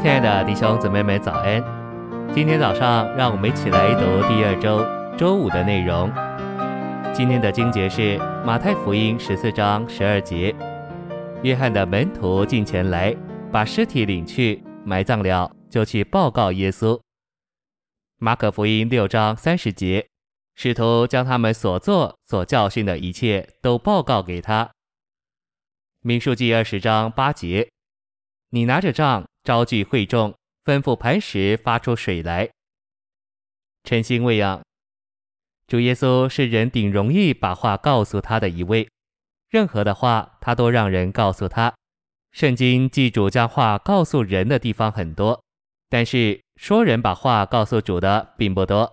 亲爱的弟兄姊妹们，早安！今天早上，让我们一起来读第二周周五的内容。今天的经节是马太福音十四章十二节：约翰的门徒进前来，把尸体领去埋葬了，就去报告耶稣。马可福音六章三十节：使徒将他们所做、所教训的一切都报告给他。民数记二十章八节：你拿着杖。招聚会众，吩咐磐石发出水来。晨星喂养，主耶稣是人顶容易把话告诉他的一位，任何的话他都让人告诉他。圣经记主将话告诉人的地方很多，但是说人把话告诉主的并不多。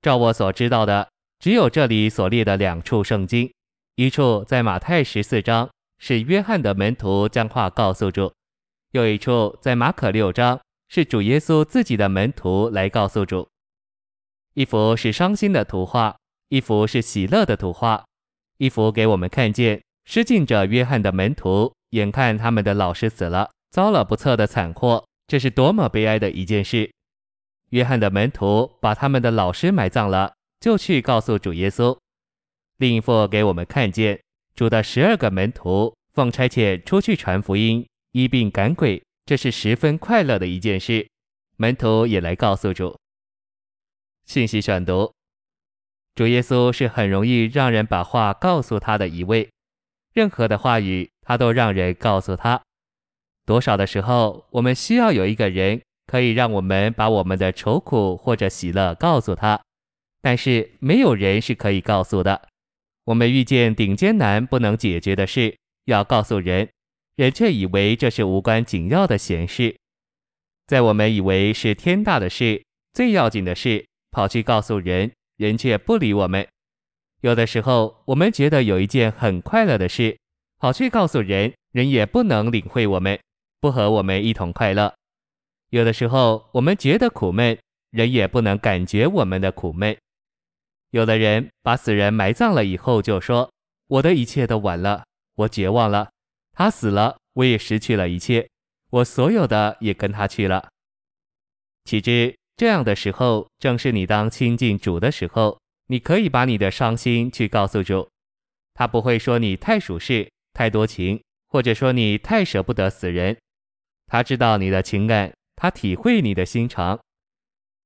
照我所知道的，只有这里所列的两处圣经，一处在马太十四章，是约翰的门徒将话告诉主。又一处在马可六章，是主耶稣自己的门徒来告诉主。一幅是伤心的图画，一幅是喜乐的图画。一幅给我们看见失敬者约翰的门徒，眼看他们的老师死了，遭了不测的惨祸，这是多么悲哀的一件事。约翰的门徒把他们的老师埋葬了，就去告诉主耶稣。另一幅给我们看见主的十二个门徒奉差遣出去传福音。医病赶鬼，这是十分快乐的一件事。门徒也来告诉主。信息选读：主耶稣是很容易让人把话告诉他的一位，任何的话语他都让人告诉他。多少的时候，我们需要有一个人可以让我们把我们的愁苦或者喜乐告诉他，但是没有人是可以告诉的。我们遇见顶艰难不能解决的事，要告诉人。人却以为这是无关紧要的闲事，在我们以为是天大的事、最要紧的事，跑去告诉人，人却不理我们。有的时候，我们觉得有一件很快乐的事，跑去告诉人，人也不能领会我们，不和我们一同快乐。有的时候，我们觉得苦闷，人也不能感觉我们的苦闷。有的人把死人埋葬了以后，就说：“我的一切都完了，我绝望了。”他死了，我也失去了一切，我所有的也跟他去了。岂知这样的时候，正是你当亲近主的时候，你可以把你的伤心去告诉主，他不会说你太属世、太多情，或者说你太舍不得死人。他知道你的情感，他体会你的心肠。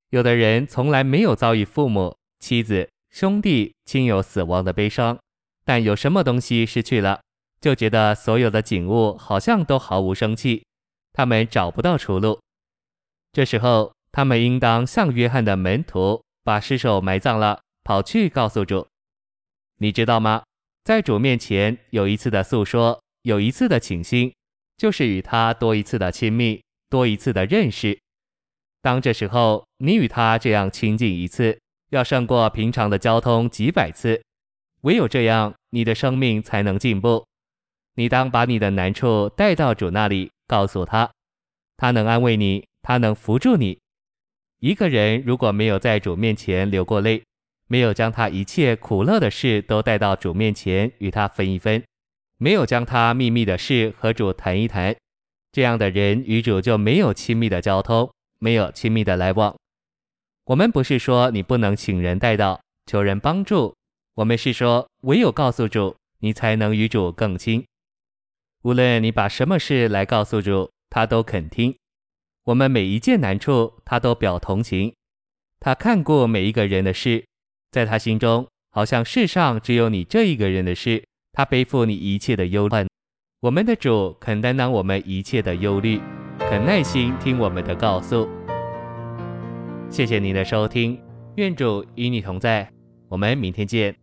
有的人从来没有遭遇父母、妻子、兄弟、亲友死亡的悲伤，但有什么东西失去了？就觉得所有的景物好像都毫无生气，他们找不到出路。这时候，他们应当像约翰的门徒，把尸首埋葬了，跑去告诉主。你知道吗？在主面前有一次的诉说，有一次的倾心，就是与他多一次的亲密，多一次的认识。当这时候你与他这样亲近一次，要胜过平常的交通几百次。唯有这样，你的生命才能进步。你当把你的难处带到主那里，告诉他，他能安慰你，他能扶助你。一个人如果没有在主面前流过泪，没有将他一切苦乐的事都带到主面前与他分一分，没有将他秘密的事和主谈一谈，这样的人与主就没有亲密的交通，没有亲密的来往。我们不是说你不能请人带到，求人帮助，我们是说唯有告诉主，你才能与主更亲。无论你把什么事来告诉主，他都肯听。我们每一件难处，他都表同情。他看过每一个人的事，在他心中，好像世上只有你这一个人的事。他背负你一切的忧患。我们的主肯担当我们一切的忧虑，肯耐心听我们的告诉。谢谢您的收听，愿主与你同在。我们明天见。